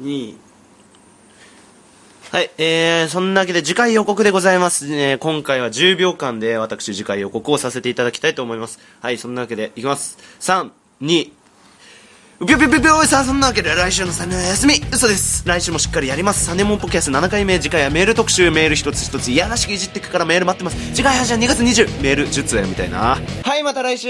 2はい、えー、そんなわけで次回予告でございます。ね。今回は10秒間で私次回予告をさせていただきたいと思います。はい、そんなわけでいきます。3、2、ぴょぴょぴょぴょさあそんなわけで来週のサネは休み。嘘です。来週もしっかりやります。サネモンポキャス7回目。次回はメール特集。メール一つ一つ。いやらしくいじってくからメール待ってます。次回はじゃあ2月20メール10通やみたいな。はいまた来週。